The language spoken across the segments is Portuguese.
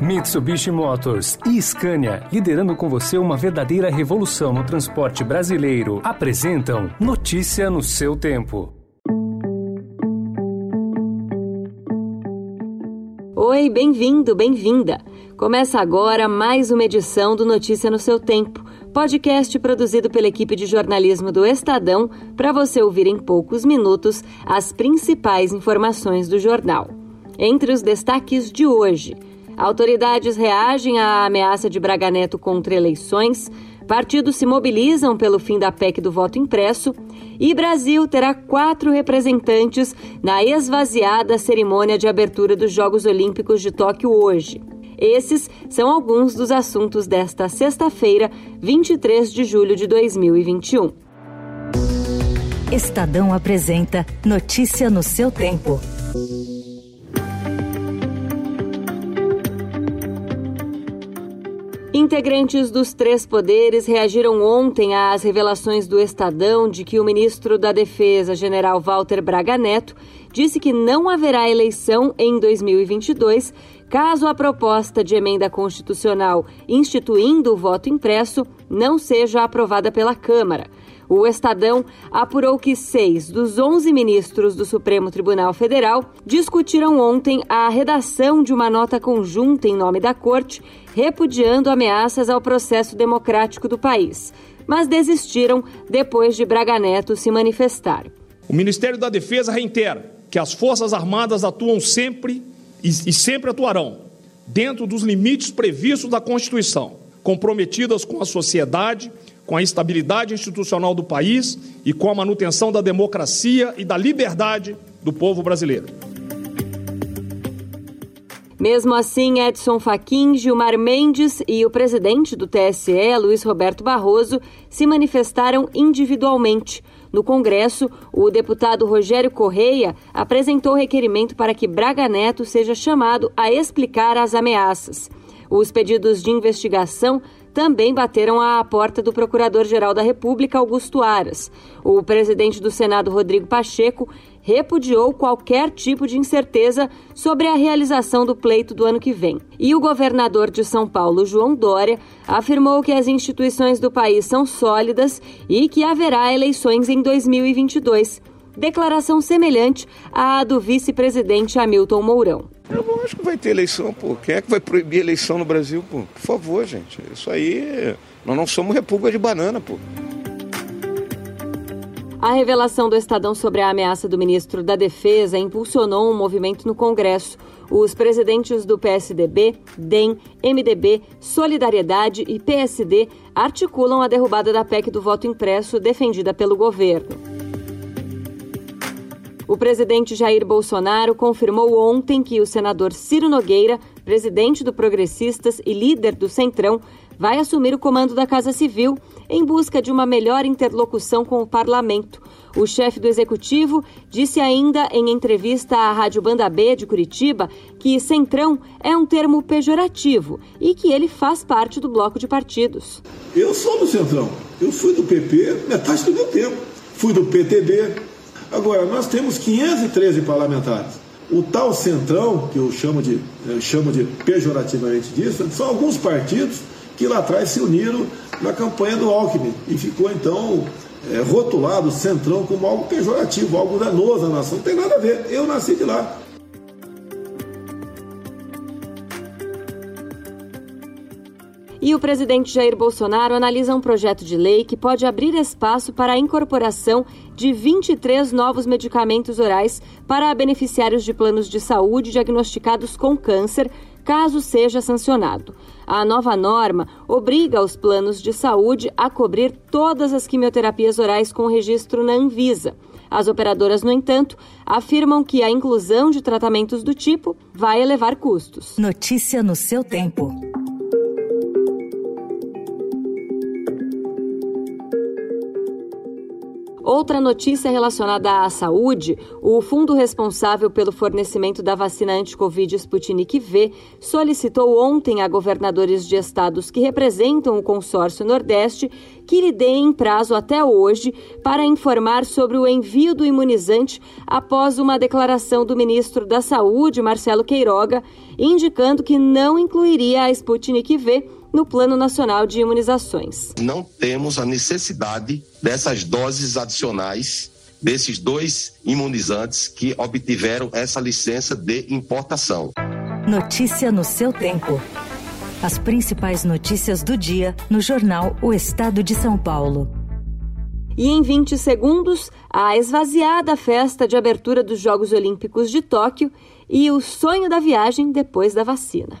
Mitsubishi Motors e Scania, liderando com você uma verdadeira revolução no transporte brasileiro, apresentam Notícia no seu tempo. Oi, bem-vindo, bem-vinda. Começa agora mais uma edição do Notícia no seu tempo, podcast produzido pela equipe de jornalismo do Estadão para você ouvir em poucos minutos as principais informações do jornal. Entre os destaques de hoje, Autoridades reagem à ameaça de Braga Neto contra eleições, partidos se mobilizam pelo fim da PEC do voto impresso e Brasil terá quatro representantes na esvaziada cerimônia de abertura dos Jogos Olímpicos de Tóquio hoje. Esses são alguns dos assuntos desta sexta-feira, 23 de julho de 2021. Estadão apresenta Notícia no seu tempo. Integrantes dos três poderes reagiram ontem às revelações do Estadão de que o ministro da Defesa, general Walter Braga Neto, disse que não haverá eleição em 2022 caso a proposta de emenda constitucional instituindo o voto impresso não seja aprovada pela Câmara. O Estadão apurou que seis dos onze ministros do Supremo Tribunal Federal discutiram ontem a redação de uma nota conjunta em nome da Corte, repudiando ameaças ao processo democrático do país, mas desistiram depois de Braga Neto se manifestar. O Ministério da Defesa reitera que as Forças Armadas atuam sempre e, e sempre atuarão dentro dos limites previstos da Constituição, comprometidas com a sociedade com a estabilidade institucional do país e com a manutenção da democracia e da liberdade do povo brasileiro. Mesmo assim, Edson Fachin, Gilmar Mendes e o presidente do TSE, Luiz Roberto Barroso, se manifestaram individualmente. No Congresso, o deputado Rogério Correia apresentou requerimento para que Braga Neto seja chamado a explicar as ameaças. Os pedidos de investigação também bateram à porta do Procurador-Geral da República, Augusto Aras. O presidente do Senado, Rodrigo Pacheco, repudiou qualquer tipo de incerteza sobre a realização do pleito do ano que vem. E o governador de São Paulo, João Dória, afirmou que as instituições do país são sólidas e que haverá eleições em 2022. Declaração semelhante à do vice-presidente Hamilton Mourão. Não acho que vai ter eleição, pô. Quem é que vai proibir eleição no Brasil, pô? Por favor, gente. Isso aí. Nós não somos república de banana, pô. A revelação do Estadão sobre a ameaça do ministro da Defesa impulsionou um movimento no Congresso. Os presidentes do PSDB, DEM, MDB, Solidariedade e PSD articulam a derrubada da PEC do voto impresso defendida pelo governo. O presidente Jair Bolsonaro confirmou ontem que o senador Ciro Nogueira, presidente do Progressistas e líder do Centrão, vai assumir o comando da Casa Civil em busca de uma melhor interlocução com o parlamento. O chefe do executivo disse ainda em entrevista à Rádio Banda B de Curitiba que centrão é um termo pejorativo e que ele faz parte do bloco de partidos. Eu sou do centrão. Eu fui do PP metade do meu tempo. Fui do PTB, Agora, nós temos 513 parlamentares. O tal centrão, que eu chamo de, eu chamo de pejorativamente disso, são alguns partidos que lá atrás se uniram na campanha do Alckmin e ficou então é, rotulado centrão como algo pejorativo, algo danoso à nação. Não tem nada a ver. Eu nasci de lá. E o presidente Jair Bolsonaro analisa um projeto de lei que pode abrir espaço para a incorporação de 23 novos medicamentos orais para beneficiários de planos de saúde diagnosticados com câncer, caso seja sancionado. A nova norma obriga os planos de saúde a cobrir todas as quimioterapias orais com registro na Anvisa. As operadoras, no entanto, afirmam que a inclusão de tratamentos do tipo vai elevar custos. Notícia no seu tempo. Outra notícia relacionada à saúde: o fundo responsável pelo fornecimento da vacina anti-Covid Sputnik V solicitou ontem a governadores de estados que representam o consórcio Nordeste que lhe deem prazo até hoje para informar sobre o envio do imunizante após uma declaração do ministro da Saúde, Marcelo Queiroga, indicando que não incluiria a Sputnik V no Plano Nacional de Imunizações. Não temos a necessidade dessas doses adicionais desses dois imunizantes que obtiveram essa licença de importação. Notícia no seu tempo. As principais notícias do dia no jornal O Estado de São Paulo. E em 20 segundos, a esvaziada festa de abertura dos Jogos Olímpicos de Tóquio e o sonho da viagem depois da vacina.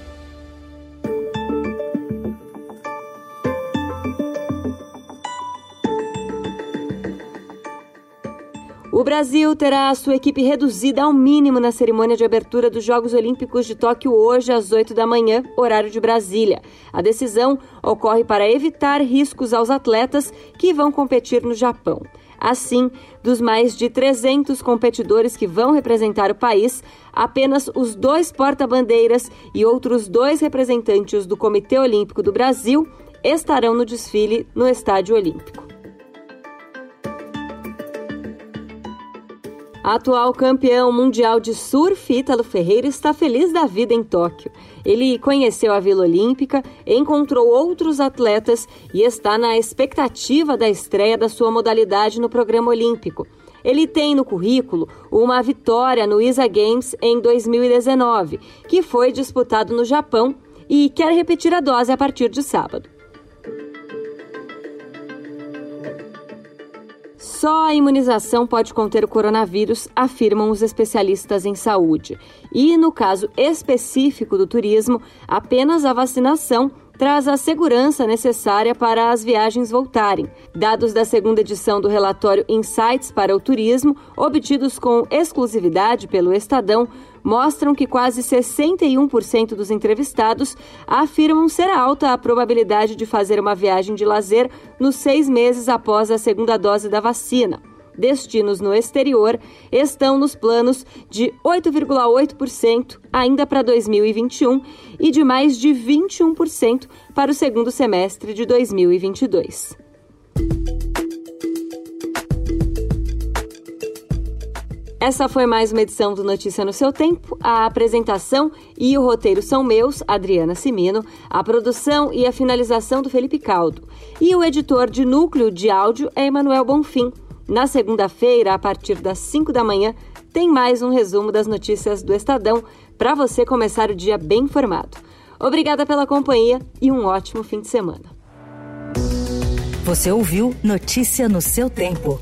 O Brasil terá a sua equipe reduzida ao mínimo na cerimônia de abertura dos Jogos Olímpicos de Tóquio hoje às 8 da manhã, horário de Brasília. A decisão ocorre para evitar riscos aos atletas que vão competir no Japão. Assim, dos mais de 300 competidores que vão representar o país, apenas os dois porta-bandeiras e outros dois representantes do Comitê Olímpico do Brasil estarão no desfile no Estádio Olímpico. Atual campeão mundial de surf, Ítalo Ferreira está feliz da vida em Tóquio. Ele conheceu a Vila Olímpica, encontrou outros atletas e está na expectativa da estreia da sua modalidade no programa olímpico. Ele tem no currículo uma vitória no ISA Games em 2019, que foi disputado no Japão, e quer repetir a dose a partir de sábado. Só a imunização pode conter o coronavírus, afirmam os especialistas em saúde. E, no caso específico do turismo, apenas a vacinação traz a segurança necessária para as viagens voltarem. Dados da segunda edição do relatório Insights para o Turismo, obtidos com exclusividade pelo Estadão, mostram que quase 61% dos entrevistados afirmam ser alta a probabilidade de fazer uma viagem de lazer nos seis meses após a segunda dose da vacina. Destinos no exterior estão nos planos de 8,8% ainda para 2021 e de mais de 21% para o segundo semestre de 2022. Essa foi mais uma edição do Notícia no seu Tempo. A apresentação e o roteiro são meus, Adriana Simino, a produção e a finalização do Felipe Caldo. E o editor de núcleo de áudio é Emanuel Bonfim. Na segunda-feira, a partir das 5 da manhã, tem mais um resumo das notícias do Estadão para você começar o dia bem informado. Obrigada pela companhia e um ótimo fim de semana. Você ouviu Notícia no seu tempo.